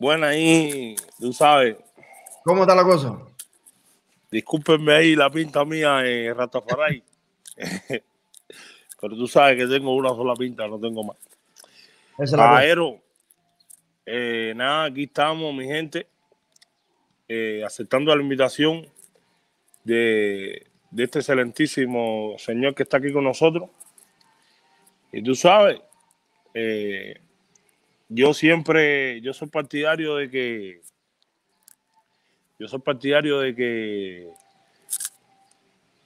Buena ahí, tú sabes. ¿Cómo está la cosa? Discúlpenme ahí la pinta mía en Ratafaray. Pero tú sabes que tengo una sola pinta, no tengo más. Caballero, eh, nada, aquí estamos, mi gente, eh, aceptando la invitación de, de este excelentísimo señor que está aquí con nosotros. Y tú sabes, eh, yo siempre, yo soy partidario de que, yo soy partidario de que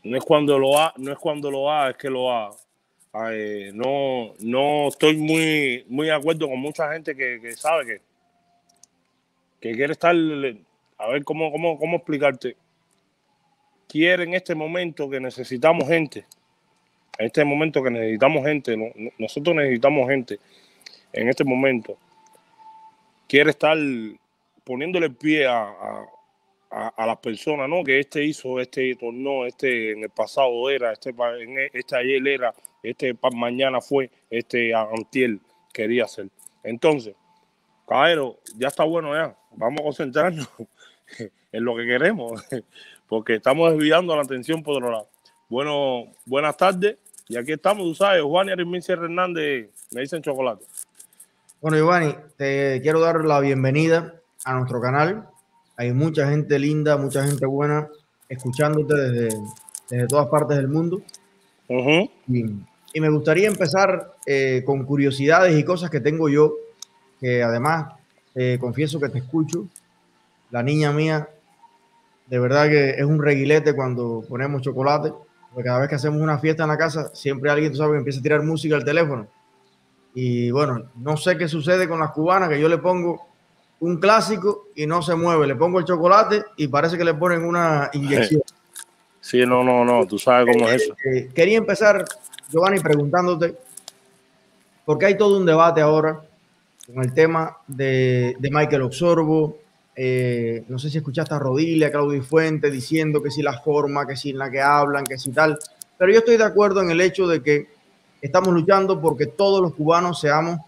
no es cuando lo ha, no es cuando lo es que lo ha. no, no estoy muy, muy de acuerdo con mucha gente que, sabe que, que quiere estar, a ver cómo, cómo, cómo explicarte. Quiere en este momento que necesitamos gente en este momento que necesitamos gente, nosotros necesitamos gente en este momento, quiere estar poniéndole pie a, a, las personas, ¿no? Que este hizo, este tornó, este en el pasado era, este, en e, este ayer era, este mañana fue, este antiel quería ser. Entonces, caballero, ya está bueno ya, vamos a concentrarnos en lo que queremos, porque estamos desviando la atención por otro lado. Bueno, buenas tardes. Y aquí estamos, tú sabes, Juan y Arimincia Hernández me dicen chocolate. Bueno, Giovanni, te quiero dar la bienvenida a nuestro canal. Hay mucha gente linda, mucha gente buena escuchándote desde, desde todas partes del mundo. y, me gustaría empezar eh, con curiosidades y cosas que tengo yo, que además eh, confieso que te escucho. La niña mía, de verdad que es un reguilete cuando ponemos chocolate. Porque cada vez que hacemos una fiesta en la casa, siempre alguien, tú sabes, empieza a tirar música al teléfono. Y bueno, no sé qué sucede con las cubanas, que yo le pongo un clásico y no se mueve. Le pongo el chocolate y parece que le ponen una inyección. Sí, no, no, no, tú sabes cómo es eso. Eh, quería empezar, Giovanni, preguntándote, porque hay todo un debate ahora con el tema de, de Michael Oxorbo, eh, no sé si escuchaste a Rodilia, a Claudio Fuente diciendo que si la forma, que si la que hablan, que si tal. Pero yo estoy de acuerdo en el hecho de que estamos luchando porque todos los cubanos seamos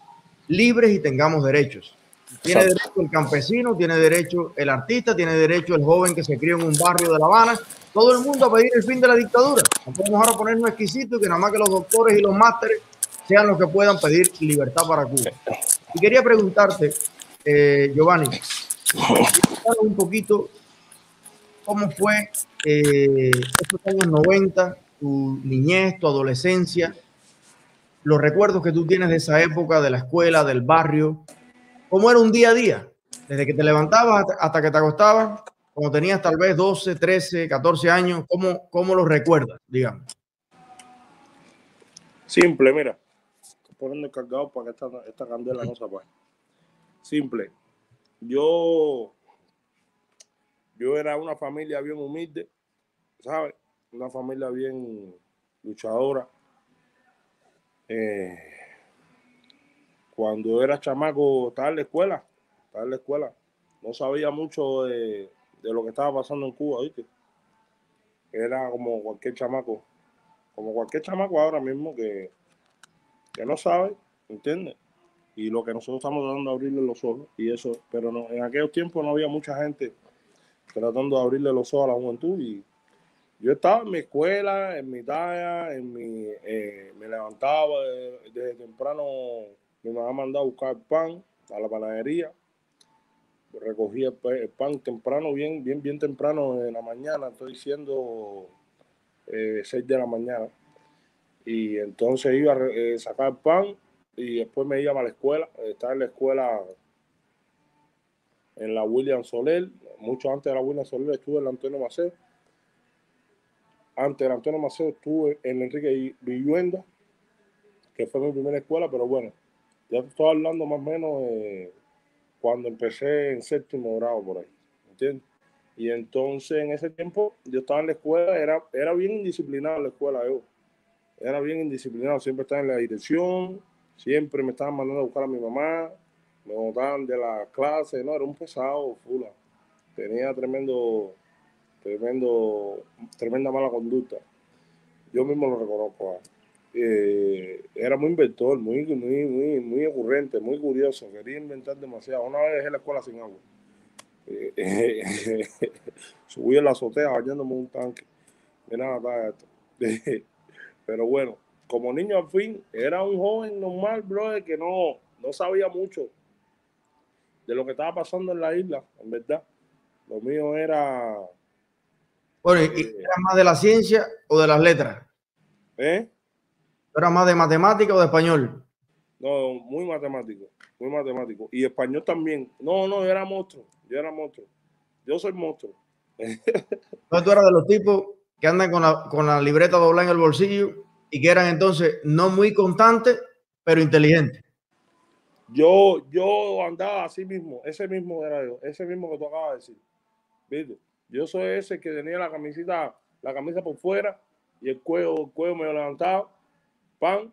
libres y tengamos derechos. Tiene derecho el campesino, tiene derecho el artista, tiene derecho el joven que se crió en un barrio de La Habana, todo el mundo a pedir el fin de la dictadura. No podemos ahora ponernos exquisitos y que nada más que los doctores y los másteres sean los que puedan pedir libertad para Cuba. Y quería preguntarte, eh, Giovanni, un poquito cómo fue eh, estos años 90, tu niñez, tu adolescencia, los recuerdos que tú tienes de esa época, de la escuela, del barrio, cómo era un día a día, desde que te levantabas hasta, que te acostabas, cuando tenías tal vez 12, 13, 14 años, ¿cómo, cómo lo recuerdas, digamos? Simple, mira, poniendo el cargado para que esta, esta candela no se apague. Simple, yo, yo era una familia bien humilde, ¿sabes? Una familia bien luchadora. Eh, cuando era chamaco, estaba en la escuela, estaba en la escuela. No sabía mucho de, lo que estaba pasando en Cuba, ¿viste? Era como cualquier chamaco, como cualquier chamaco ahora mismo que, que no sabe, ¿entiendes? y lo que nosotros estamos tratando de abrirle los ojos y eso, pero no, en aquellos tiempos no había mucha gente tratando de abrirle los ojos a la juventud y yo estaba en mi escuela, en mi talla, en mi, eh, me levantaba desde, temprano, mi mamá mandaba a buscar pan a la panadería, recogía el, pan temprano, bien, bien, bien temprano en la mañana, estoy diciendo eh, 6 de la mañana, y entonces iba a eh, sacar pan y después me iba a la escuela, estaba en la escuela en la William Soler, mucho antes de la William Soler estuve en la Antonio Maceo, antes de Antonio Maceo estuve en Enrique Villuenda, que fue mi primera escuela, pero bueno, ya estoy hablando más o menos cuando empecé en séptimo grado por ahí, ¿entiendes? Y entonces en ese tiempo yo estaba en la escuela, era, era bien indisciplinado la escuela yo, era bien indisciplinado, siempre estaba en la dirección, Siempre me estaban mandando a buscar a mi mamá, me botaban de la clase, no, era un pesado, fula. Tenía tremendo, tremendo, tremenda mala conducta. Yo mismo lo reconozco. eh, era muy inventor, muy, muy, muy, muy ocurrente, muy curioso, quería inventar demasiado. Una vez dejé la escuela sin agua. Eh, subí en la azotea bañándome un tanque. Mira, Pero bueno, como niño al fin, era un joven normal, brother, que no, no sabía mucho de lo que estaba pasando en la isla, en verdad. Lo mío era. Bueno, ¿y eh, era más de la ciencia o de las letras? ¿Eh? ¿Era más de matemática o de español? No, muy matemático, muy matemático. Y español también. No, no, yo era monstruo, yo era monstruo. Yo soy monstruo. Tú eras de los tipos que andan con la, con la libreta doblada en el bolsillo y que eran entonces no muy constantes, pero inteligentes. Yo, yo andaba así mismo, ese mismo era yo, ese mismo que tú acabas de decir. ¿Viste? Yo soy ese que tenía la camisita, la camisa por fuera y el cuello, el cuello medio levantado, pan,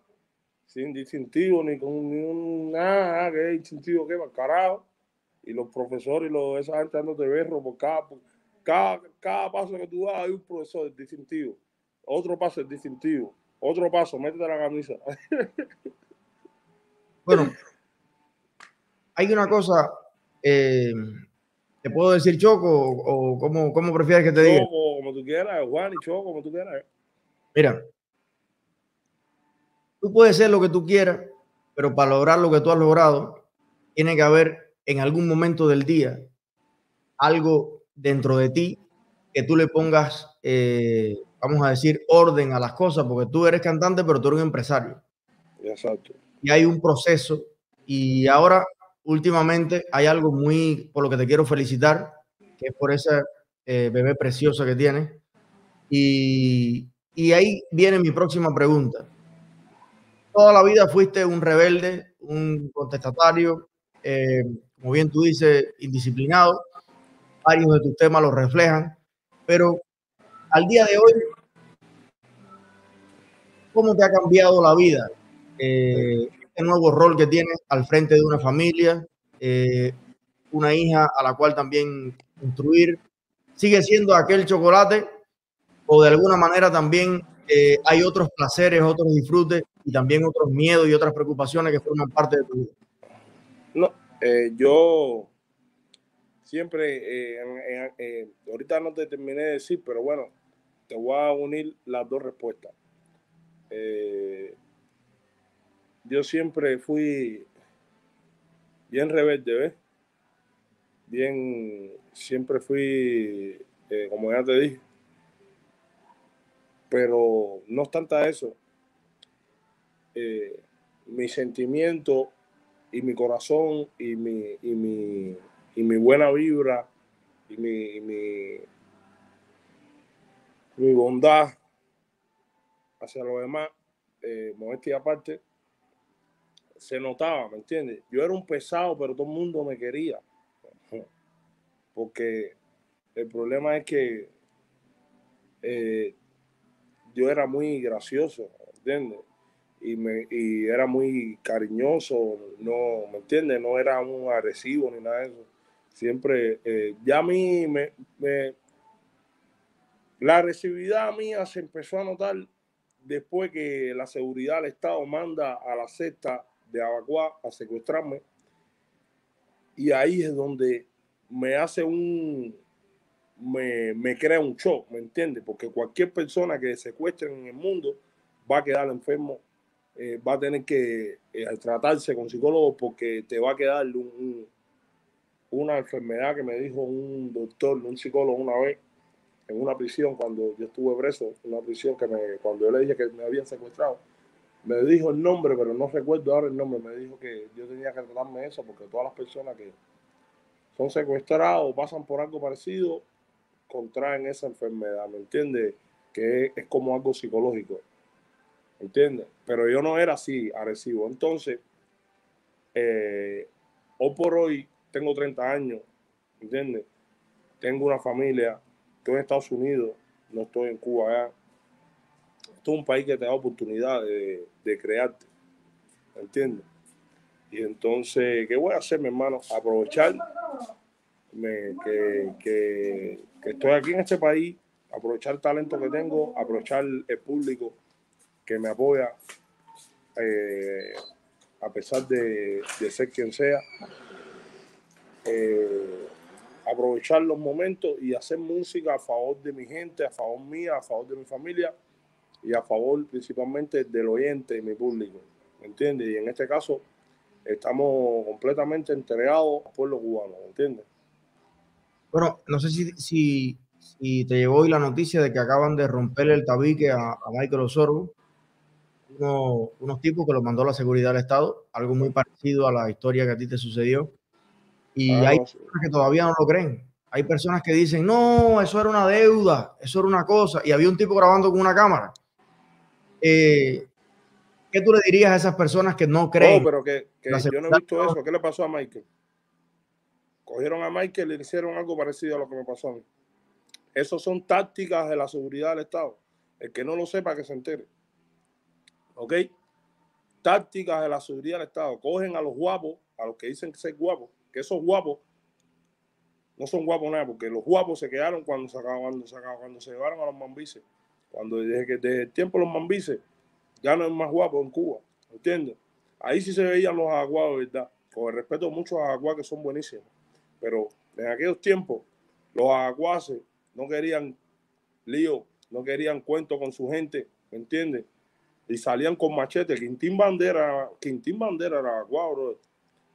sin distintivo, ni con ni un nada, que distintivo que carajo. Y los profesores y los, esa gente dándote berro por cada, cada, cada paso que tú das hay un profesor distintivo. Otro paso es distintivo. Otro paso, métete la camisa. bueno, hay una cosa, eh, ¿te puedo decir Choco o, cómo, prefieres que te diga? Choco, como tú quieras, Juan y Choco, como tú quieras. Mira, tú puedes ser lo que tú quieras, pero para lograr lo que tú has logrado, tiene que haber en algún momento del día algo dentro de ti que tú le pongas, eh, vamos a decir, orden a las cosas, porque tú eres cantante, pero tú eres un empresario. Exacto. Y hay un proceso. Y ahora últimamente hay algo muy, por lo que te quiero felicitar, que es por esa eh, bebé preciosa que tienes. Y, y, ahí viene mi próxima pregunta. Toda la vida fuiste un rebelde, un contestatario, eh, como bien tú dices, indisciplinado. Varios de tus temas lo reflejan. Pero al día de hoy, ¿cómo te ha cambiado la vida? Eh, este nuevo rol que tienes al frente de una familia, eh, una hija a la cual también instruir. ¿Sigue siendo aquel chocolate o de alguna manera también eh, hay otros placeres, otros disfrutes y también otros miedos y otras preocupaciones que forman parte de tu vida? No, eh, yo siempre, ahorita no te terminé de decir, pero bueno, te voy a unir las dos respuestas yo siempre fui bien rebelde, ¿ves? Bien, siempre fui, eh, como ya te dije, pero no obstante eso, eh, mi sentimiento y mi corazón y mi, y mi, y mi buena vibra y mi, mi, mi bondad hacia los demás, eh, modestia aparte, se notaba, ¿me entiendes? Yo era un pesado, pero todo el mundo me quería. Porque el problema es que eh, yo era muy gracioso, ¿me entiendes? Y, me, y era muy cariñoso, no, ¿me entiendes? No era un agresivo ni nada de eso. Siempre, eh, ya a mí me, la agresividad mía se empezó a notar después que la seguridad del Estado manda a la sexta de Abacuá a secuestrarme. Y ahí es donde me hace un, me, me crea un shock, ¿me entiendes? Porque cualquier persona que secuestren en el mundo va a quedar enfermo, eh, va a tener que eh, tratarse con psicólogos porque te va a quedar una enfermedad que me dijo un doctor, un psicólogo una vez en una prisión cuando yo estuve preso, una prisión que me, cuando yo le dije que me habían secuestrado, me dijo el nombre, pero no recuerdo ahora el nombre, me dijo que yo tenía que tratarme eso porque todas las personas que son secuestrados o pasan por algo parecido contraen esa enfermedad, ¿me entiendes? Que es, como algo psicológico, ¿me entiendes? Pero yo no era así agresivo. Entonces, eh, hoy por hoy tengo 30 años, ¿me entiendes? Tengo una familia, estoy en Estados Unidos, no estoy en Cuba ya esto es un país que te da oportunidad de, crearte. ¿Me entiendes? Y entonces, ¿qué voy a hacer, mi hermano? Aprovechar que, que, estoy aquí en este país, aprovechar el talento que tengo, aprovechar el público que me apoya eh, a pesar de, ser quien sea. Eh, aprovechar los momentos y hacer música a favor de mi gente, a favor mía, a favor de mi familia y a favor principalmente del oyente y mi público. ¿Me entiendes? Y en este caso estamos completamente entregados al pueblo cubano, ¿me entiendes? Bueno, no sé si, si, te llegó hoy la noticia de que acaban de romperle el tabique a, Michael Osorbo, unos tipos que lo mandó la seguridad del Estado, algo muy parecido a la historia que a ti te sucedió. Y ah, hay personas que todavía no lo creen. Hay personas que dicen, no, eso era una deuda, eso era una cosa. Y había un tipo grabando con una cámara. Eh, ¿Qué tú le dirías a esas personas que no creen? No, pero que, yo no he visto eso. ¿Qué le pasó a Michael? Cogieron a Michael y le hicieron algo parecido a lo que me pasó a mí. Esas son tácticas de la seguridad del Estado. El que no lo sepa, que se entere. ¿Ok? Tácticas de la seguridad del Estado. Cogen a los guapos, a los que dicen que ser guapos, que esos guapos no son guapos nada, porque los guapos se quedaron cuando se, cuando se, cuando se llevaron a los mambises. Cuando desde, que, desde el tiempo los mambises ya no es más guapo en Cuba, ¿entiendes? Ahí sí se veían los aguados, ¿verdad? Con el respeto a muchos aguas que son buenísimos. Pero en aquellos tiempos, los aguaces no querían lío, no querían cuento con su gente, ¿me entiendes? Y salían con machete. Quintín Bandera, Quintín Bandera era aguado,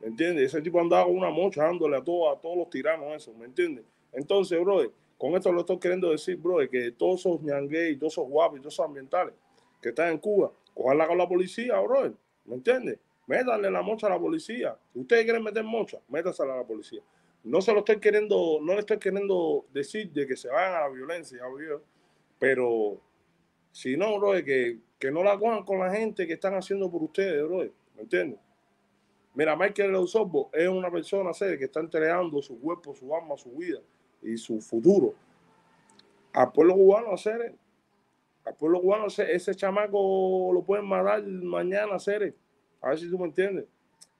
¿Me entiendes? Ese tipo andaba con una mocha dándole a, todo, a todos los tiranos eso, ¿me entiendes? Entonces, bro, con esto lo estoy queriendo decir, bro, que todos esos ñanguey, todos esos guapos todos esos ambientales que están en Cuba, cojanla con la policía, bro, ¿me entiendes? Métanle la mocha a la policía. Ustedes quieren meter mocha, métasela a la policía. No se lo estoy queriendo, no le estoy queriendo decir de que se vayan a la violencia, pero si no, bro, que, que no la cojan con la gente que están haciendo por ustedes, bro, ¿me entiendes? Mira, Michael Eusebio es una persona que está entregando su cuerpo, su alma, su vida y su futuro. Al pueblo cubano hacer al pueblo cubano ese chamaco lo pueden matar mañana hacer a ver si tú me entiendes.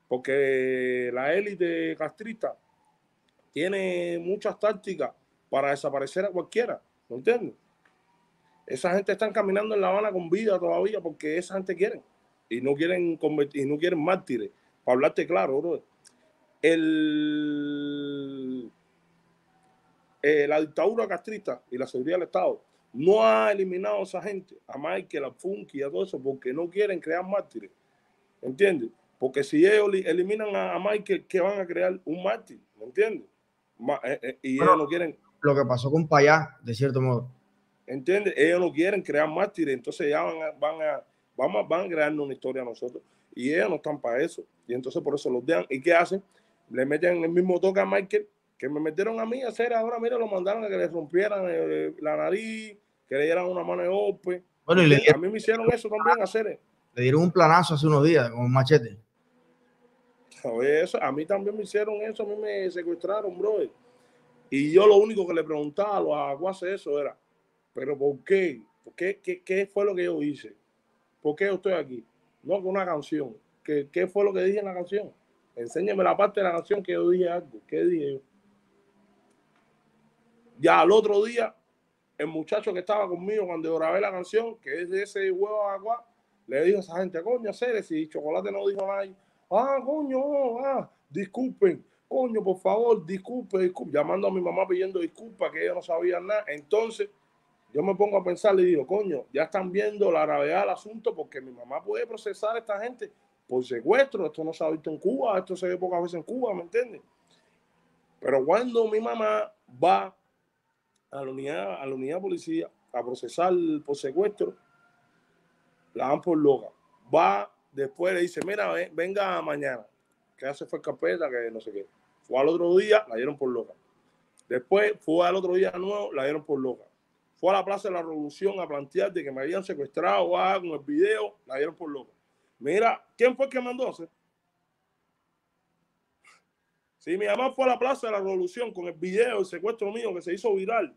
Porque la élite castrista tiene muchas tácticas para desaparecer a cualquiera ¿me entiendes? esa gente está caminando en La Habana con vida todavía porque esa gente quiere y no quieren convertir, y no quieren mártires. Para hablarte claro, el, eh, la dictadura castrista y la seguridad del Estado no ha eliminado a esa gente, a Michael, a Funky, a todo eso, porque no quieren crear mártires. ¿Entiendes? Porque si ellos eliminan a, Michael, ¿qué van a crear? Un mártir, ¿me entiendes? Eh, eh, y ellos no quieren. Lo que pasó con Payá, de cierto modo. ¿Entiendes? Ellos no quieren crear mártires, entonces ya van a, van a, van a, van a crearnos una historia a nosotros. Y ellos no están para eso. Y entonces por eso los dejan. ¿Y qué hacen? Le meten el mismo toque a Michael que me metieron a mí a hacer. Ahora, mira, lo mandaron a que le rompieran eh, la nariz, que le dieran una mano de golpe. Bueno, y le a mí me hicieron eso también a hacer. Le dieron un planazo hace unos días con un machete. Eso, a mí también me hicieron eso, a mí me secuestraron, bro. Y yo lo único que le preguntaba a los aguaces eso era, ¿pero por qué? ¿Por qué, qué? ¿Qué fue lo que yo hice? ¿Por qué yo estoy aquí? no con una canción. ¿Qué, ¿Qué, fue lo que dije en la canción? Enséñame la parte de la canción que yo dije algo. ¿Qué dije yo? Ya al otro día, el muchacho que estaba conmigo cuando grabé la canción, que es de ese huevo agua, le dijo a esa gente, coño, Ceres, si Chocolate no dijo nada. Ah, coño, ah, disculpen, coño, por favor, disculpe, disculpe, llamando a mi mamá pidiendo disculpas, que ella no sabía nada. Entonces, yo me pongo a pensar y digo, coño, ya están viendo la gravedad del asunto porque mi mamá puede procesar a esta gente por secuestro. Esto no se ha visto en Cuba, esto se ve pocas veces en Cuba, ¿me entiendes? Pero cuando mi mamá va a la unidad, a la unidad de policía a procesar por secuestro, la dan por loca. Va después le dice, mira, venga mañana, que hace fue carpeta, que no sé qué. Fue al otro día, la dieron por loca. Después fue al otro día nuevo, la dieron por loca fue a la Plaza de la Revolución a plantear de que me habían secuestrado ah, con el video, la dieron por loco. Mira, ¿quién fue el que mandó a hacer? Si mi mamá fue a la Plaza de la Revolución con el video, el secuestro mío que se hizo viral,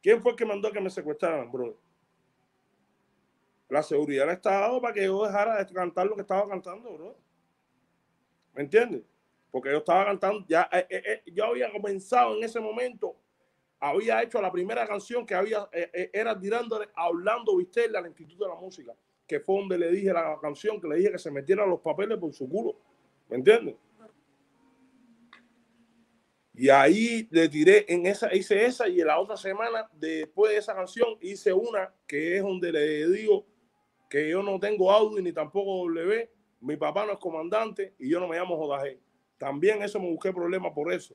¿quién fue el que mandó a que me secuestraran, bro? La seguridad del Estado para que yo dejara de cantar lo que estaba cantando, bro. ¿Me entiendes? Porque yo estaba cantando, ya eh, eh, eh, yo había comenzado en ese momento había hecho la primera canción que había, eh, era tirándole a Orlando Vistella al Instituto de la Música, que fue donde le dije la canción, que le dije que se metiera los papeles por su culo. ¿Me entiendes? Y ahí le tiré en esa, hice esa y en la otra semana, después de esa canción, hice una que es donde le digo que yo no tengo audio ni tampoco W, mi papá no es comandante y yo no me llamo JG. También eso me busqué problemas por eso.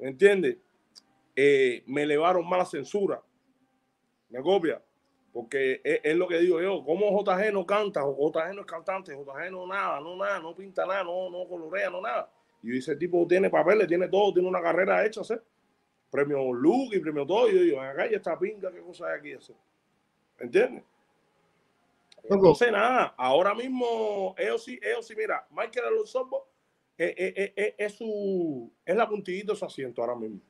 ¿Me entiendes? Eh, me elevaron más la censura. ¿Me copia? Porque es, lo que digo yo, ¿cómo JG no canta? JG no es cantante, JG no nada, no nada, no pinta nada, no, no colorea, no nada. Y ese tipo tiene papeles, tiene todo, tiene una carrera hecha, ¿sí? Premio Luke y premio todo. Y yo digo, acá ya está pinga, ¿qué cosa hay aquí? ¿sí? ¿Me entiendes? No sé nada, ahora mismo, ellos sí, ellos sí, mira, Michael Alonso es, es, es, es, su, es la puntillita de su asiento ahora mismo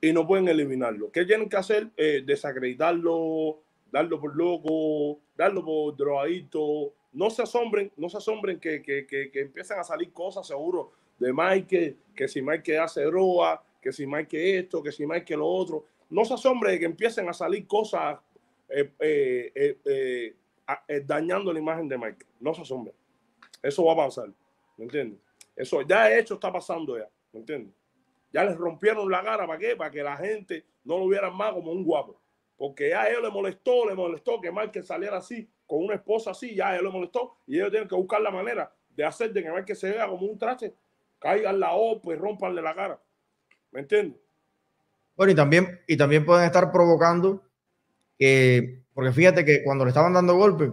y no pueden eliminarlo. ¿Qué tienen que hacer? Eh, desacreditarlo, darlo por loco, darlo por drogadito. No se asombren, no se asombren que, que, que, que empiezan a salir cosas seguro de Mike, que si Mike hace droga, que si Mike esto, que si Mike lo otro. No se asombren de que empiecen a salir cosas eh, eh, dañando la imagen de Mike. No se asombren. Eso va a pasar. ¿Me? Eso ya hecho está pasando ya. ¿Me? Ya les rompieron la cara, ¿para qué? Para que la gente no lo vieran más como un guapo. Porque ya a ellos le molestó, le molestó que Márquez saliera así, con una esposa así, ya a ellos le molestó. Y ellos tienen que buscar la manera de hacer de que Márquez se vea como un traste, caigan la OPA y rompanle la cara. ¿Me entiendes? Bueno, y también, y también pueden estar provocando que, porque fíjate que cuando le estaban dando golpes,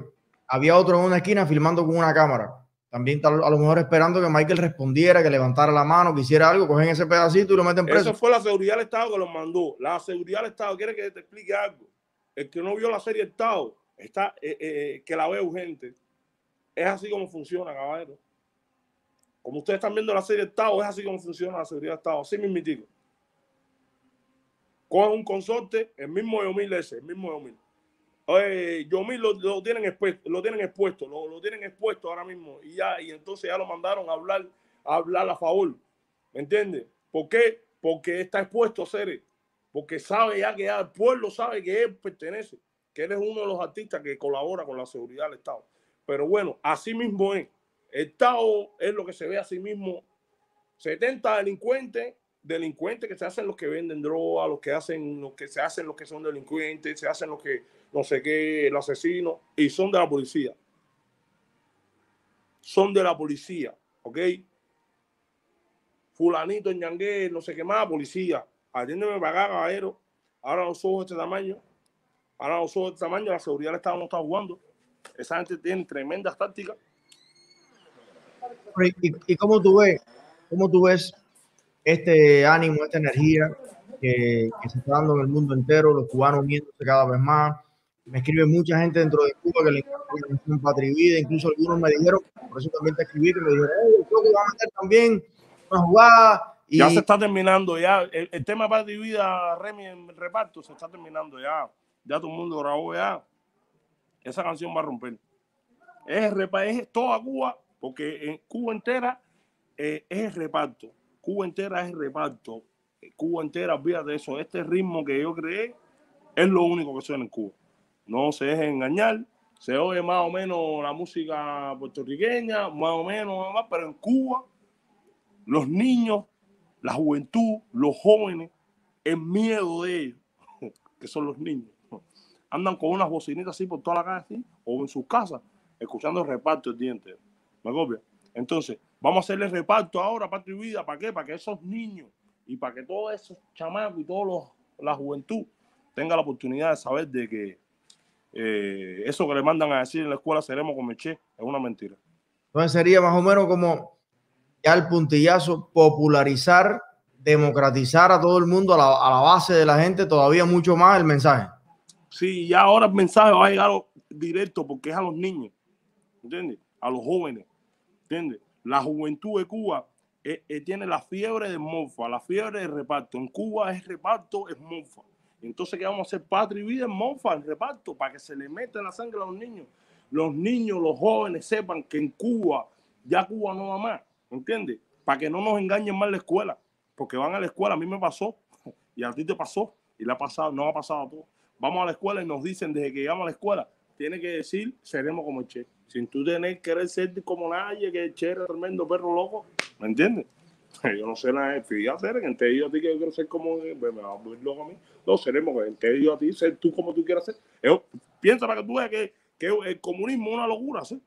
había otro en una esquina filmando con una cámara. También a lo mejor esperando que Michael respondiera, que levantara la mano, que hiciera algo, cogen ese pedacito y lo meten preso. Eso fue la seguridad del Estado que lo mandó. La seguridad del Estado quiere que te explique algo. El que no vio la serie Estado, está, eh, eh, que la ve urgente. Es así como funciona, caballero. Como ustedes están viendo la serie Estado, es así como funciona la seguridad del Estado. Así mismitico. Cogen un consorte, el mismo Eomil ese, el mismo Eomil. Oye, Yomil lo, lo, tienen expuesto, lo tienen expuesto, lo, lo, tienen expuesto ahora mismo y ya, y entonces ya lo mandaron a hablar, a hablar a favor. ¿Me entiendes? ¿Por qué? Porque está expuesto ser, porque sabe ya que el pueblo sabe que él pertenece, que él es uno de los artistas que colabora con la seguridad del Estado. Pero bueno, así mismo es. El Estado es lo que se ve a sí mismo. 70 delincuentes delincuentes que se hacen los que venden droga, los que hacen, los que se hacen los que son delincuentes, se hacen los que no sé qué, el asesino, y son de la policía. Son de la policía, ¿ok? Fulanito, ñangué, no sé qué más, policía. Atiéndeme acá, caballero. Ahora los ojos de este tamaño, ahora los ojos de este tamaño, la seguridad del Estado no está jugando. Esa gente tiene tremendas tácticas. ¿Y, y cómo tú ves, cómo tú ves este ánimo, esta energía que, se está dando en el mundo entero, los cubanos uniéndose cada vez más. Me escribe mucha gente dentro de Cuba que le encanta la Patria Vida, incluso algunos me dijeron, por eso también te escribí, que me dijeron, yo va a meter también una jugada. Y... Ya se está terminando, ya. El, el tema Patria Vida, Remy, en reparto, se está terminando ya. Ya todo el mundo grabó ya. Esa canción va a romper. Es, es toda Cuba, porque en Cuba entera eh, es el reparto Cuba entera es reparto. Cuba entera, de eso. Este ritmo que yo creé es lo único que suena en Cuba. No se dejen engañar. Se oye más o menos la música puertorriqueña, más o menos, más, pero en Cuba, los niños, la juventud, los jóvenes, el miedo de ellos, que son los niños, andan con unas bocinitas así por toda la calle, o en sus casas, escuchando el reparto el diente. ¿Me copia? Entonces, Vamos a hacerle reparto ahora, patria y vida. ¿Para qué? Para que esos niños y para que todos esos chamacos y toda la juventud tenga la oportunidad de saber de que eh, eso que le mandan a decir en la escuela seremos como Che es una mentira. Entonces sería más o menos como ya el puntillazo, popularizar, democratizar a todo el mundo, a la, a la base de la gente, todavía mucho más el mensaje. Sí, ya ahora el mensaje va a llegar directo porque es a los niños, ¿entiendes? A los jóvenes, ¿entiendes? La juventud de Cuba eh, eh, tiene la fiebre de mofa, la fiebre de reparto. En Cuba es reparto, es mofa. Entonces, ¿qué vamos a hacer? Patria y vida en mofa, en reparto, para que se le meta en la sangre a los niños. Los niños, los jóvenes sepan que en Cuba ya Cuba no va más, ¿entiendes? Para que no nos engañen más la escuela, porque van a la escuela. A mí me pasó Y a ti te pasó, y le ha pasado, no ha pasado a todos. Vamos a la escuela y nos dicen desde que llegamos a la escuela, tiene que decir, seremos como el Che. Sin tú tener que querer ser como nadie, que el Che era tremendo perro loco, ¿me entiendes? Yo no sé nada fíjate, que te digo a ti que yo quiero ser como, pues me va a volver loco a mí. No, seremos, que te digo a ti, ser tú como tú quieras ser. piensa para que tú veas que, que el comunismo es una locura, ¿sí?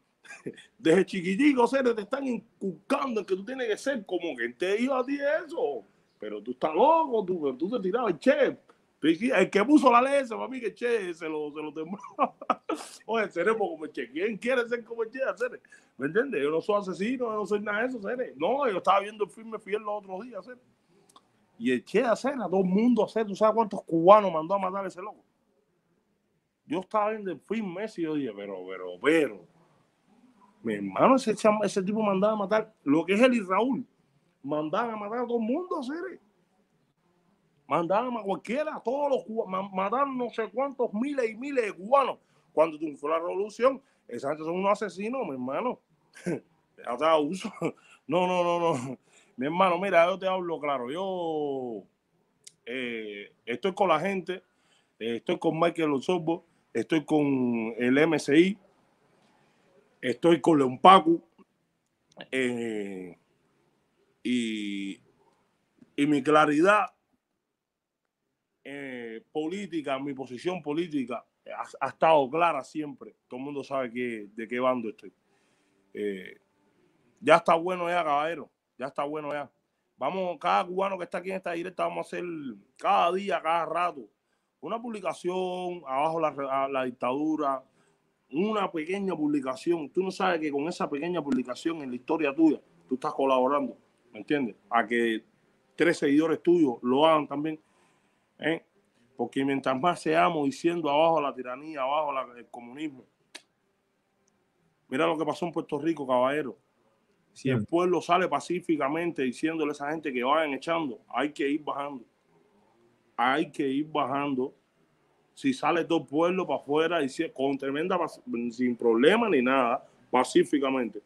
Desde chiquitico, ¿sí? te están inculcando que tú tienes que ser como que te digo a ti eso. Pero tú estás loco, tú, tú te tirabas el che. El que puso la ley, para mí que che se lo, se lo tembló. Oye, seremos como che. ¿Quién quiere ser como che? ¿Me entiendes? Yo no soy asesino, yo no soy nada de eso, ¿sabes? No, yo estaba viendo el filme Fiel los otros días, ¿sabes? Y el Che hacer a todo el mundo hacer, ¿tú sabes cuántos cubanos mandó a matar a ese loco? Yo estaba viendo el filme ese y yo dije, pero, pero, pero, mi hermano, ese, ese tipo mandaba a matar, lo que es el Raúl, mandaban a matar a todo el mundo, ¿sabes? Mandaban a cualquiera, todos los cubanos, mataron no sé cuántos miles y miles de cubanos cuando triunfó la revolución. Esa gente son unos asesinos, mi hermano. uso. No, no, no, no. Mi hermano, mira, yo te hablo claro. Yo eh, estoy con la gente, eh, estoy con Michael Osorbo, estoy con el MCI, estoy con León Paco. Eh, y, y, mi claridad política, mi posición política ha, ha, estado clara siempre. Todo el mundo sabe que, de qué bando estoy. Eh, ya está bueno ya, caballero. Ya está bueno ya. Vamos, cada cubano que está aquí en esta directa, vamos a hacer cada día, cada rato, una publicación abajo la, la dictadura, una pequeña publicación. Tú no sabes que con esa pequeña publicación en la historia tuya, tú estás colaborando, ¿me entiendes? A que tres seguidores tuyos lo hagan también. ¿Eh? Porque mientras más seamos diciendo abajo la tiranía, abajo el comunismo. Mira lo que pasó en Puerto Rico, caballero. Si el pueblo sale pacíficamente diciéndole a esa gente que vayan echando, hay que ir bajando. Hay que ir bajando. Si sale todo el pueblo para afuera y con tremenda, sin problema ni nada, pacíficamente.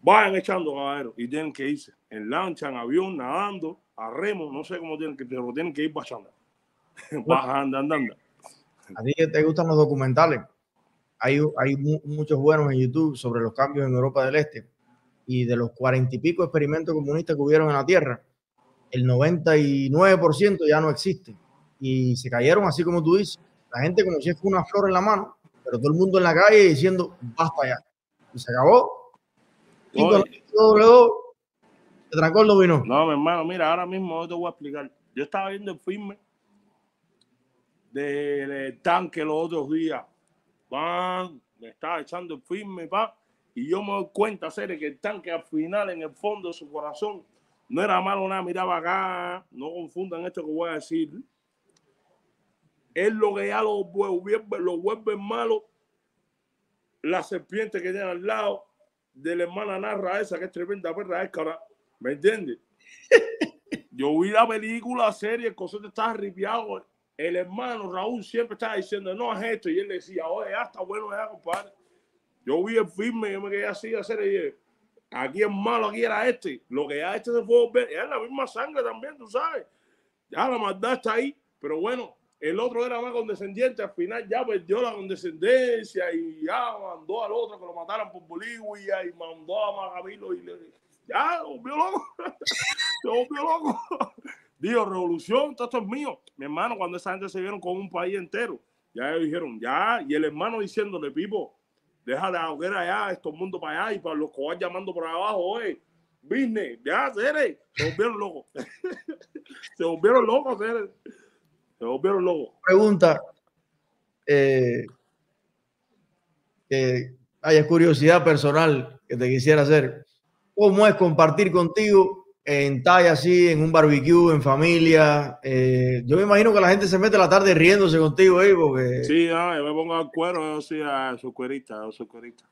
Vayan echando, caballero, y tienen que irse en lancha, en avión, nadando, a remo, no sé cómo tienen que, pero tienen que ir bajando. Bajando, andando. A ti que te gustan los documentales, hay, hay muchos buenos en YouTube sobre los cambios en Europa del Este y de los cuarenta y pico experimentos comunistas que hubieron en la Tierra, el 99% ya no existe y se cayeron así como tú dices. La gente como si fuera una flor en la mano, pero todo el mundo en la calle diciendo basta ya. Y se acabó. Y se trancó el dominó. No, mi hermano, mira, ahora mismo te voy a explicar. Yo estaba viendo el filme del tanque los otros días. Van, me estaba echando el firme, pa, y yo me doy cuenta, hacer que el tanque al final, en el fondo de su corazón, no era malo nada, miraba acá, no confundan esto que voy a decir. Es lo que ya lo vuelve, lo vuelve malo la serpiente que tiene al lado de la hermana Narra esa, que es tremenda perra cara ¿me entiendes? Yo vi la película, serie, el concepto estaba ripiado el hermano Raúl siempre estaba diciendo, no es esto, y él decía, oye, ya está bueno ya, compadre. Yo vi el firme, yo me quedé así a hacer, aquí es malo, aquí era este. Lo que ya este se fue ver, es la misma sangre también, tú sabes. Ya la maldad está ahí, pero bueno, el otro era más condescendiente, al final ya perdió la condescendencia y ya mandó al otro que lo mataran por Bolivia y mandó a Magamilo y le ya, se volvió loco, se loco. Digo, revolución, todo esto es mío. Mi hermano, cuando esa gente se vieron con un país entero, ya dijeron, ya, y el hermano diciéndole, Pipo, deja la hoguera allá, estos mundos para allá, y para los van llamando por abajo, oye, business, ya, Cere, se volvieron locos. se volvieron locos, Cere. Se volvieron locos. Pregunta, eh, que haya curiosidad personal que te quisiera hacer. ¿Cómo es compartir contigo en talla así, en un barbecue, en familia. Eh, yo me imagino que la gente se mete la tarde riéndose contigo ahí, porque... Sí, no, yo me pongo al cuero, yo soy, uh, soy cuerista, yo soy cuerista.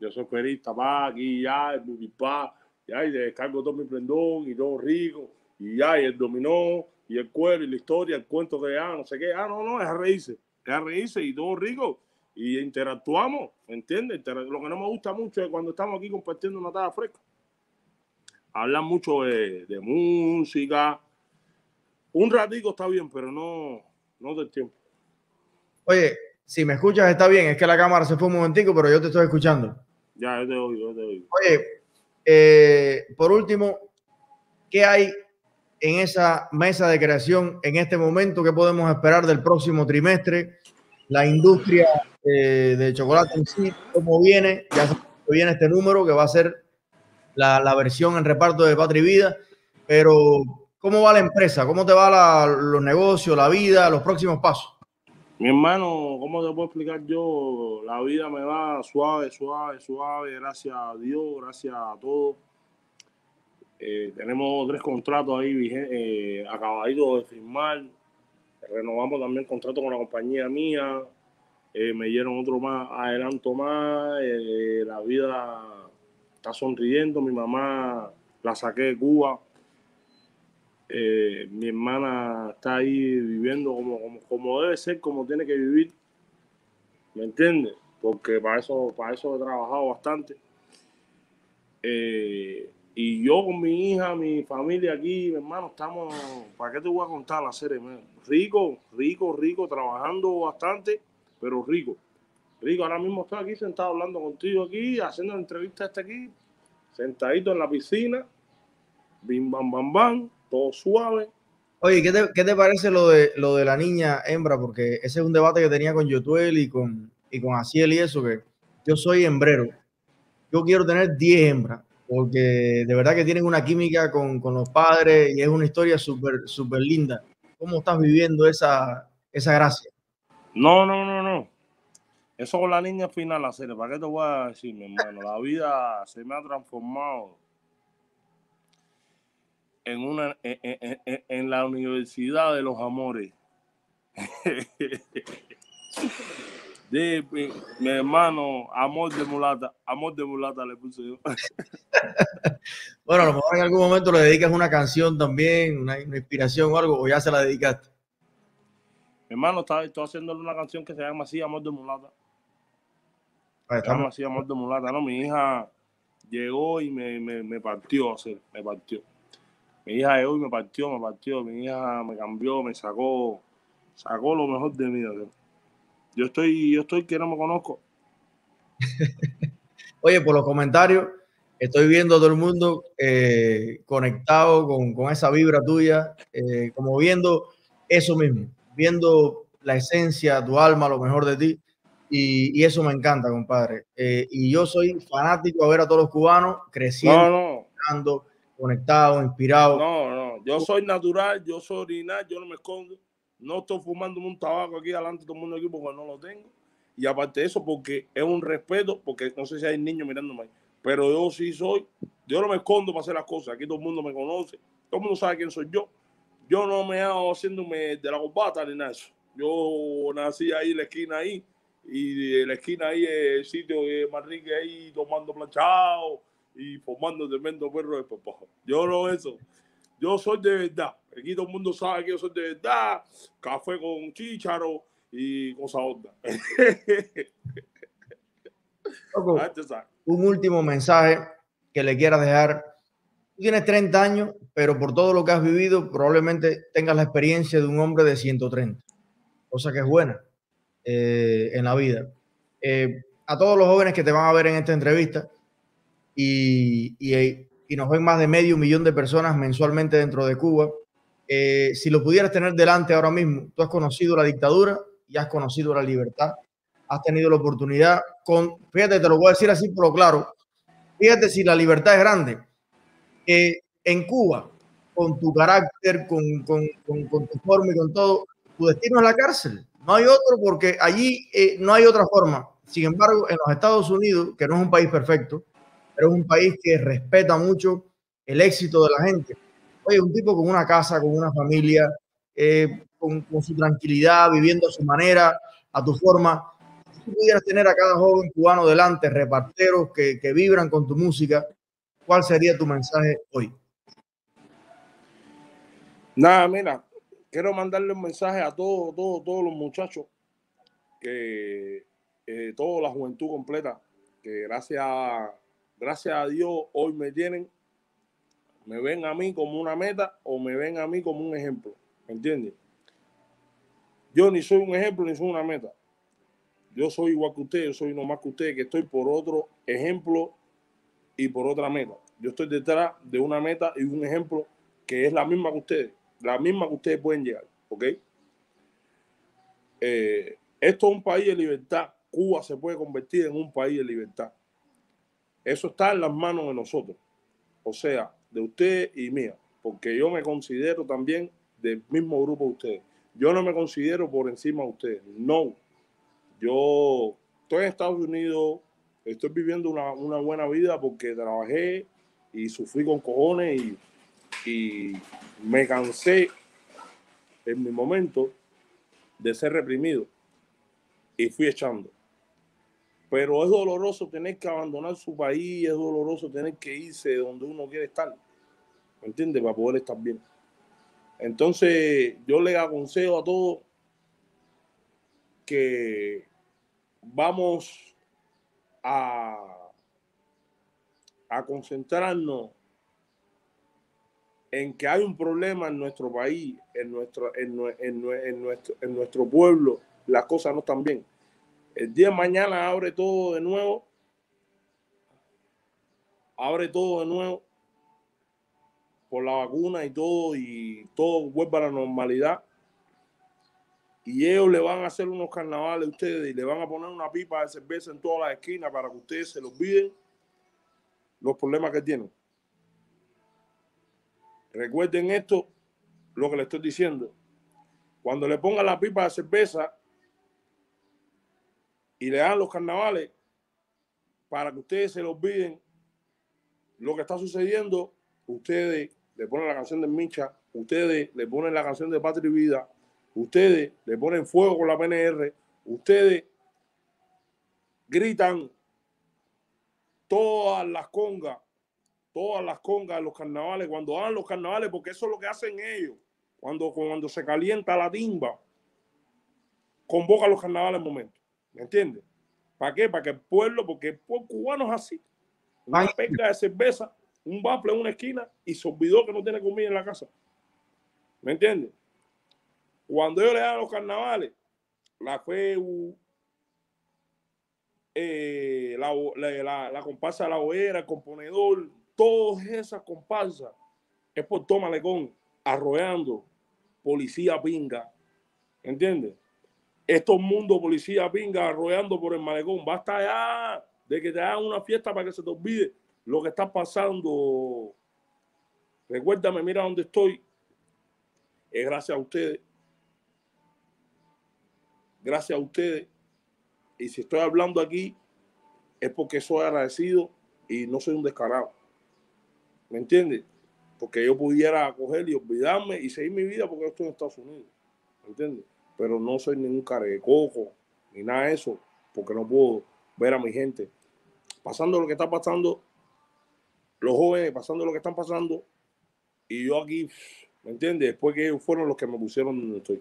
Yo soy cuerista, pa, aquí ya, mi pa, ya, y descargo todo mi prendón y todo rico, y ya, y el dominó, y el cuero, y la historia, el cuento que ya, no sé qué, ah, no, no, es a reírse, es a reírse y todo rico, y interactuamos, ¿entiendes? Lo que no me gusta mucho es cuando estamos aquí compartiendo una tarde fresca hablan mucho de, música Un ratico está bien, pero no, no del tiempo. Oye, si me escuchas está bien, es que la cámara se fue un momentico, pero yo te estoy escuchando. Ya, yo te oigo, yo te oigo. Oye, eh, por último, ¿qué hay en esa mesa de creación en este momento? ¿Qué podemos esperar del próximo trimestre? La industria eh, de chocolate en sí, ¿cómo viene? Ya viene este número que va a ser la, la versión en reparto de Patria Vida, pero ¿cómo va la empresa? ¿Cómo te van los negocios, la vida, los próximos pasos? Mi hermano, ¿cómo te puedo explicar yo? La vida me va suave, suave, suave, gracias a Dios, gracias a todos. Eh, tenemos tres contratos ahí eh, acabaditos de firmar. Renovamos también el contrato con la compañía mía. Eh, me dieron otro más, adelanto más. Eh, la vida está sonriendo. Mi mamá la saqué de Cuba eh, mi hermana está ahí viviendo como, como, debe ser, como tiene que vivir. ¿Me entiendes? Porque para eso, para eso he trabajado bastante. Eh, y yo con mi hija, mi familia aquí, mi hermano, estamos, ¿para qué te voy a contar la serie? Rico, rico, rico, trabajando bastante, pero rico. Rico, ahora mismo estoy aquí sentado hablando contigo aquí, haciendo la entrevista hasta aquí, sentadito en la piscina, bim, bam, bam, bam, todo suave. Oye, ¿qué te, ¿qué te, parece lo de, lo de la niña hembra? Porque ese es un debate que tenía con Yotuel y con, y con Asiel y eso, que yo soy hembrero. Yo quiero tener 10 hembras, porque de verdad que tienen una química con, con los padres y es una historia súper súper linda. ¿Cómo estás viviendo esa, esa gracia? No, no, no, no. Eso con la niña final, la serie. ¿Para qué te voy a decir, mi hermano? La vida se me ha transformado en, una, en, la Universidad de los Amores. de mi, hermano, amor de mulata, amor de mulata le puse yo. bueno, a lo mejor en algún momento le dedicas una canción también, una, inspiración o algo, o ya se la dedicaste. Mi hermano, está, estoy haciéndole una canción que se llama así, Amor de Mulata. Llama así, Amor de Mulata. No, mi hija llegó y me, me, me partió, así, me partió mi hija de hoy me partió, me partió, mi hija me cambió, me sacó, sacó lo mejor de mí. Yo estoy, yo estoy que no me conozco. Oye, por los comentarios, estoy viendo a todo el mundo eh, conectado con, esa vibra tuya, eh, como viendo eso mismo, viendo la esencia, tu alma, lo mejor de ti. Y, eso me encanta, compadre. Eh, y yo soy fanático a ver a todos los cubanos creciendo, conectado, inspirado. No, no, yo soy natural, yo soy original, yo no me escondo. No estoy fumando un tabaco aquí delante de todo el mundo aquí porque no lo tengo. Y aparte de eso, porque es un respeto, porque no sé si hay niños mirándome ahí, pero yo sí soy, yo no me escondo para hacer las cosas. Aquí todo el mundo me conoce, todo el mundo sabe quién soy yo. Yo no me hago haciéndome de la corbata ni nada de eso. Yo nací ahí en la esquina ahí, y en la esquina ahí el sitio de Manrique ahí tomando planchado y formando tremendo perro de papá. Yo no eso. Yo soy de verdad. Aquí todo el mundo sabe que yo soy de verdad. Café con chícharo y cosa onda. un último mensaje que le quieras dejar. Tú tienes 30 años, pero por todo lo que has vivido, probablemente tengas la experiencia de un hombre de 130, cosa que es buena eh, en la vida. Eh, a todos los jóvenes que te van a ver en esta entrevista, y, y, nos ven más de medio millón de personas mensualmente dentro de Cuba. Eh, si lo pudieras tener delante ahora mismo, tú has conocido la dictadura y has conocido la libertad, has tenido la oportunidad con, fíjate, te lo voy a decir así, pero claro, fíjate si la libertad es grande. Eh, en Cuba, con tu carácter, con, con, con, tu forma y con todo, tu destino es la cárcel. No hay otro porque allí eh, no hay otra forma. Sin embargo, en los Estados Unidos, que no es un país perfecto, pero es un país que respeta mucho el éxito de la gente. Oye, un tipo con una casa, con una familia, eh, con, su tranquilidad, viviendo a su manera, a tu forma. Si tú pudieras tener a cada joven cubano delante, reparteros que, vibran con tu música, ¿cuál sería tu mensaje hoy? Nada, mira, quiero mandarle un mensaje a todos, todos, todos los muchachos, que eh, toda la juventud completa, que gracias gracias a Dios, hoy me tienen, me ven a mí como una meta o me ven a mí como un ejemplo. ¿Me entiendes? Yo ni soy un ejemplo ni soy una meta. Yo soy igual que usted, yo soy no más que usted, que estoy por otro ejemplo y por otra meta. Yo estoy detrás de una meta y un ejemplo que es la misma que ustedes, la misma que ustedes pueden llegar, ¿ok? Eh, esto es un país de libertad. Cuba se puede convertir en un país de libertad. Eso está en las manos de nosotros, o sea, de usted y mía, porque yo me considero también del mismo grupo de ustedes. Yo no me considero por encima de ustedes, no. Yo estoy en Estados Unidos, estoy viviendo una buena vida porque trabajé y sufrí con cojones y, y me cansé en mi momento de ser reprimido y fui echando. Pero es doloroso tener que abandonar su país, es doloroso tener que irse de donde uno quiere estar, ¿me entiendes? Para poder estar bien. Entonces, yo le aconsejo a todos que vamos a, a concentrarnos en que hay un problema en nuestro país, en nuestro, en, nuestro, en nuestro pueblo, las cosas no están bien. El día de mañana abre todo de nuevo, abre todo de nuevo por la vacuna y todo, y todo vuelve a la normalidad. Y ellos le van a hacer unos carnavales a ustedes y le van a poner una pipa de cerveza en todas las esquinas para que ustedes se los olviden los problemas que tienen. Recuerden esto, lo que le estoy diciendo. Cuando le pongan la pipa de cerveza y le dan los carnavales, para que ustedes se lo olviden lo que está sucediendo, ustedes le ponen la canción de Micha, ustedes le ponen la canción de Patria y Vida, ustedes le ponen fuego con la PNR, ustedes gritan todas las congas todas las congas de los carnavales, cuando hagan los carnavales, porque eso es lo que hacen ellos. Cuando, cuando se calienta la timba, convoca los carnavales en momento. ¿Me entiendes? ¿Para qué? Para que el pueblo, porque el pueblo cubano es así. Una pesca de cerveza, un bafle en una esquina y se olvidó que no tiene comida en la casa. ¿Me entiendes? Cuando ellos le dan los carnavales, la FEU, eh, la, la, la, comparsa de la hoguera, el componedor, todas esas comparsas es por Toma Lecón, arrollando policía pinga. ¿Entiendes? Estos mundos policía pinga arrollando por el malecón. Basta ya de que te hagan una fiesta para que se te olvide lo que está pasando. Recuérdame, mira dónde estoy. Es gracias a ustedes. Gracias a ustedes. Y si estoy hablando aquí, es porque soy agradecido y no soy un descarado. ¿Me entiendes? Porque yo pudiera coger y olvidarme y seguir mi vida porque yo estoy en Estados Unidos. ¿Me entiendes? Pero no soy ningún coco ni nada de eso, porque no puedo ver a mi gente pasando lo que está pasando, los jóvenes pasando lo que están pasando, y yo aquí, ¿me entiendes? Después que ellos fueron los que me pusieron donde estoy.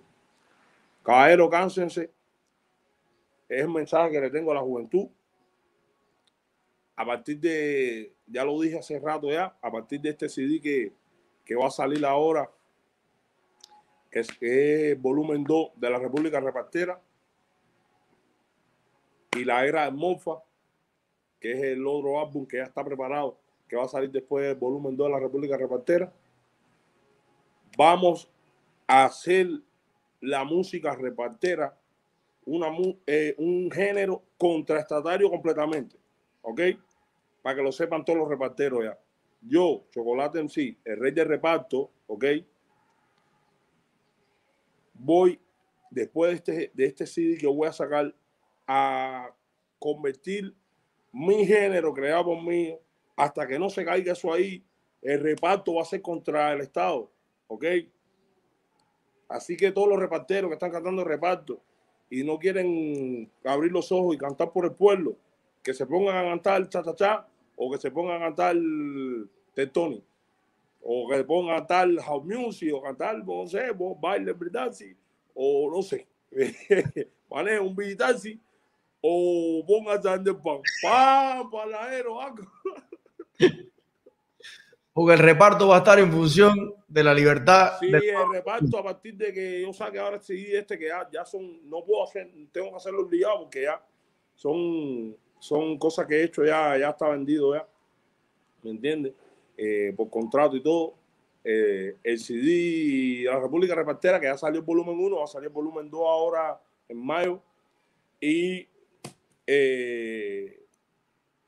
Caballero, cánsense. Es el mensaje que le tengo a la juventud a partir de, ya lo dije hace rato ya, a partir de este CD que, que va a salir ahora, que es, que volumen 2 de la República Repartera, y la era de Morfa, que es el otro álbum que ya está preparado, que va a salir después del volumen 2 de la República Repartera. Vamos a hacer la música repartera una, eh, un género contraestatario completamente. ¿Ok? Para que lo sepan todos los reparteros ya. Yo, Chocolate sí, el rey de reparto, ¿ok? Voy, después de este, de este CD que voy a sacar, a convertir mi género creado por mí, hasta que no se caiga eso ahí, el reparto va a ser contra el Estado, ¿ok? Así que todos los reparteros que están cantando reparto y no quieren abrir los ojos y cantar por el pueblo, que se pongan a cantar cha cha cha o que se pongan a cantar Tony o que se pongan a cantar house music o cantar, no sé, baile breakdance o no sé, maneje un taxi o ponga a de pan, pam, paladero, Porque el reparto va a estar en función de la libertad. Sí, el reparto a partir de que yo saque ahora el este que ya, son, no puedo hacer, tengo que hacerlo obligado porque ya son, son cosas que he hecho, ya, ya está vendido ya. ¿Me entiendes? Eh, por contrato y todo. Eh, el CD La República Repartera, que ya salió el volumen 1, va a salir el volumen 2 ahora en mayo. Y eh,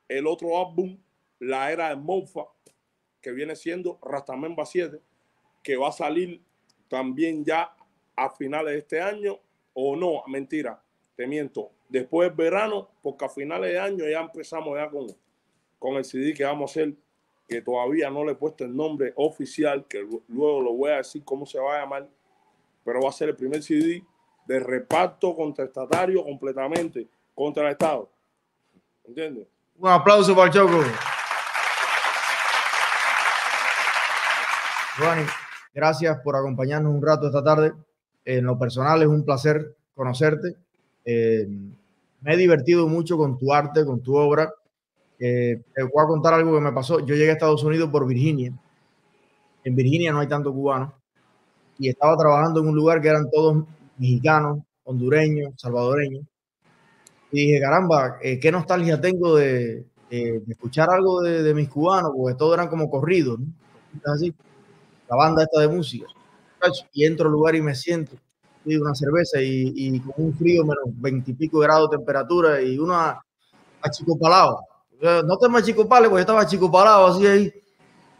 el otro álbum, La Era de Mofa, que viene siendo Rastamemba 7, que va a salir también ya a finales de este año, o no, mentira, te miento, después del verano, porque a finales de año ya empezamos ya con, con el CD que vamos a hacer, que todavía no le he puesto el nombre oficial, que luego lo voy a decir cómo se va a llamar, pero va a ser el primer CD de reparto contestatario completamente contra el Estado. ¿Entiendes? Un aplauso para Choco. Juan, gracias por acompañarnos un rato esta tarde. En lo personal es un placer conocerte. Eh, me he divertido mucho con tu arte, con tu obra. Eh, te voy a contar algo que me pasó. Yo llegué a Estados Unidos por Virginia. En Virginia no hay tanto cubano. Y estaba trabajando en un lugar que eran todos mexicanos, hondureños, salvadoreños. Y dije, caramba, eh, qué nostalgia tengo de, escuchar algo de, mis cubanos, porque todos eran como corridos, Así, la banda esta de música. Y entro al lugar y me siento, una cerveza y, con un frío menos veintipico grados de temperatura y una achicopalado. No te me achicopales, porque estaba achicopalado así ahí,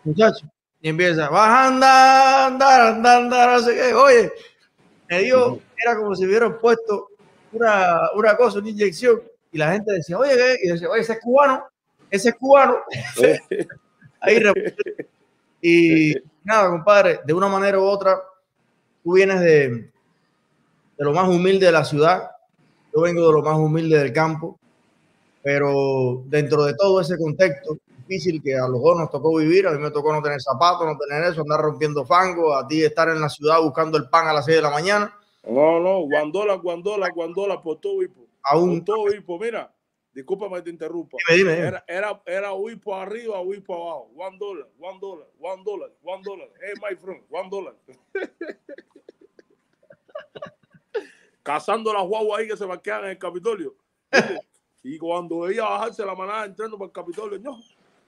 muchacho. Y empieza, bajando, andar, andar, andar, no sé qué. Oye, me dio, era como si hubieran puesto una, una cosa, una inyección, y la gente decía, oye, ¿qué? y decía, oye, ese es cubano, ese es cubano. Ahí Y nada, compadre, de una manera u otra, tú vienes de, de lo más humilde de la ciudad, yo vengo de lo más humilde del campo, pero dentro de todo ese contexto difícil que a los dos nos tocó vivir, a mí me tocó no tener zapatos, no tener eso, andar rompiendo fango, a ti estar en la ciudad buscando el pan a las 6 de la mañana, no, no, guandola, guandola, guandola por todo Wipo. Aún. Por todo Wipo, mira. Discúlpame, te interrumpa. Dime, dime. Era, era, era Wipo arriba, Wipo abajo. One dollar, one dollar, one dollar, one dollar. Hey, my friend, one dollar. Cazando las guaguas ahí que se vaquean en el Capitolio. y cuando veía bajarse la manada entrando para el Capitolio, no,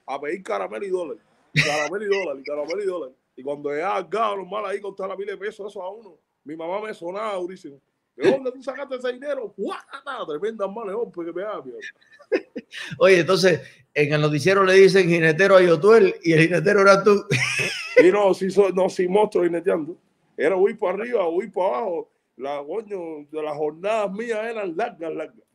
a pedir caramelo y dólar. Caramelo y dólar, y caramelo y dólar. Y cuando llegaba al gado normal ahí con toda la pila de pesos, eso a uno mi mamá me sonaba durísimo. ¿De dónde tú sacaste ese dinero? ¡Guau! Tremenda mano porque me da, Oye, entonces en el noticiero le dicen jinetero a Yotuel y el jinetero era tú. Y no, sí, no, sí, monstruo jineteando. Era huir para arriba, huir para abajo. La, coño, de las jornadas mías eran largas, largas.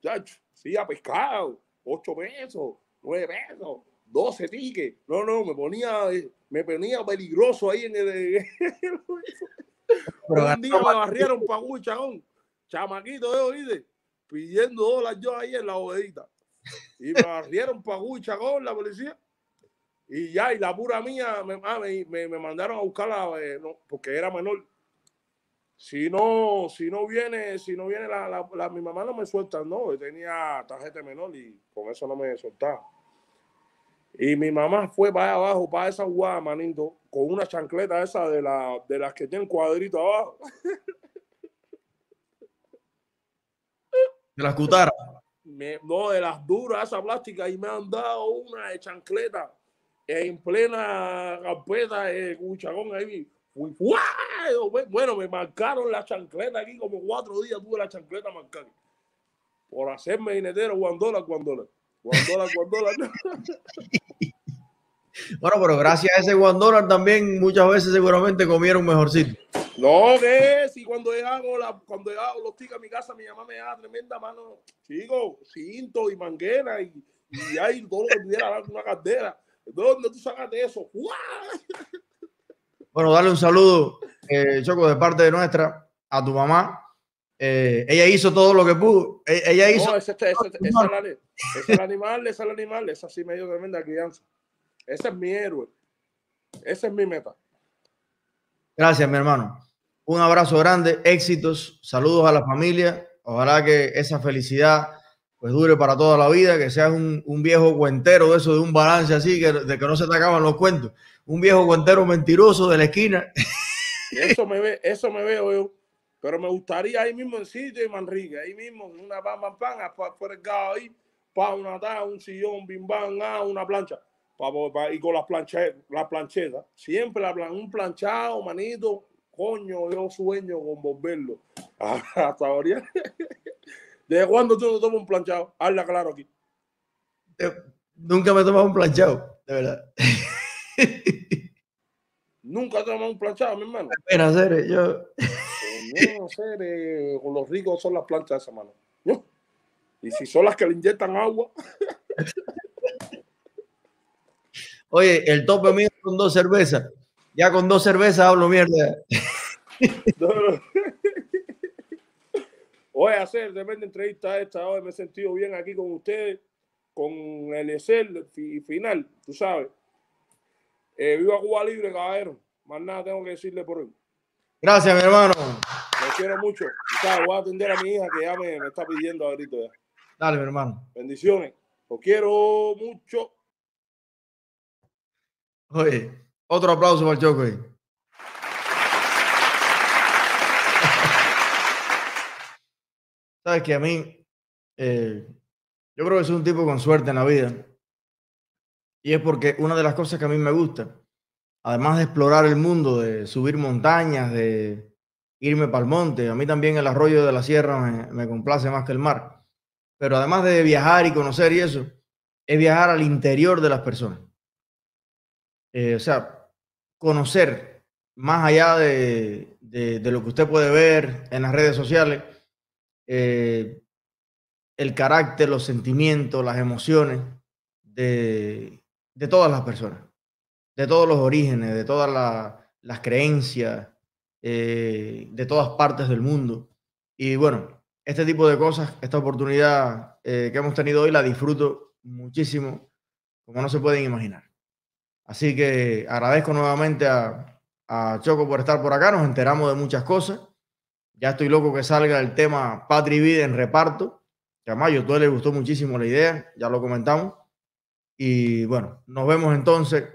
Chacho, sí, a pescado, ocho pesos, nueve pesos, doce tickets. No, no, me ponía, me ponía peligroso ahí en el. un día me barrieron para un chagón, chamaquito de oíde, pidiendo dólares yo ahí en la bodeguita. Y me barrieron para un chagón la policía. Y ya, y la pura mía, me, ah, me, me, mandaron a buscarla eh, porque era menor. Si no, si no viene, si no viene la, la, mi mamá no me suelta, no, tenía tarjeta menor y con eso no me soltaba. Y mi mamá fue para abajo, para esa guada, manito, con una chancleta esa de, la, de las que tienen cuadrito abajo. De las cutaras. no, de las duras, esa plástica, y me han dado una de chancleta en plena carpeta de cuchagón ahí. Bueno, me marcaron la chancleta aquí como cuatro días tuve la chancleta marcada. Por hacerme dinero, guandola, guandola. Guandola, guandola. Bueno, pero gracias a ese guandola también muchas veces seguramente comieron mejorcito. No, que si cuando hago la, cuando hago los ticos a mi casa, mi mamá me da tremenda mano, chico, cinto y manguera y, y hay todo lo que pudiera una caldera. ¿Dónde tú sacaste eso? Bueno, dale un saludo, eh, Choco, de parte de nuestra a tu mamá eh, ella hizo todo lo que pudo. E, ella hizo. No, ese, ese, ese, ese, es el animal, es el animal, esa sí me dio tremenda crianza. Ese es mi héroe. Esa es mi meta. Gracias, mi hermano. Un abrazo grande, éxitos, saludos a la familia. Ojalá que esa felicidad pues dure para toda la vida, que seas un, viejo cuentero de eso, de un balance así, que, de que no se te acaban los cuentos. Un viejo cuentero mentiroso de la esquina. Eso me, ve, eso me veo yo. Pero me gustaría ahí mismo en sitio de Manrique, ahí mismo, una pan, pan, pan, por el gado ahí, para una taza, un sillón, bim, bam, ah, una plancha. y con las planchetas, la plancheta. Siempre la, un planchado, manito, coño, yo sueño con volverlo. Hasta ahora. ¿Desde cuándo tú no tomas un planchado? Habla claro aquí. Nunca me he tomado un planchado, de verdad. Nunca he tomado un planchado, mi hermano. Pero hacer, yo. No, hacer, con los ricos son las planchas esa mano. Y si son las que le inyectan agua. Oye, el tope mío con dos cervezas. Ya con dos cervezas hablo mierda. Voy a hacer, depende de entrevista esta hoy, me he sentido bien aquí con ustedes, con el Excel final, tú sabes. Eh, viva Cuba Libre, caballero. Más nada tengo que decirle por él. Gracias, mi hermano. Lo quiero mucho. Voy a atender a mi hija que ya me, está pidiendo ahorita. Ya. Dale, mi hermano. Bendiciones. Lo quiero mucho. Oye, otro aplauso para el Choco. Sabes que a mí, eh, yo creo que soy un tipo con suerte en la vida. Y es porque una de las cosas que a mí me gusta, además de explorar el mundo, de subir montañas, de irme para el monte, a mí también el arroyo de la sierra me, complace más que el mar. Pero además de viajar y conocer y eso, es viajar al interior de las personas. Eh, o sea, conocer más allá de, lo que usted puede ver en las redes sociales, eh, el carácter, los sentimientos, las emociones de, todas las personas, de todos los orígenes, de todas las creencias, eh, de todas partes del mundo. Y bueno, este tipo de cosas, esta oportunidad que hemos tenido hoy, la disfruto muchísimo, como no se pueden imaginar. Así que agradezco nuevamente a, Choco por estar por acá. Nos enteramos de muchas cosas. Ya estoy loco que salga el tema Patri Vida en reparto. Que a todo le gustó muchísimo la idea. Ya lo comentamos. Y bueno, nos vemos entonces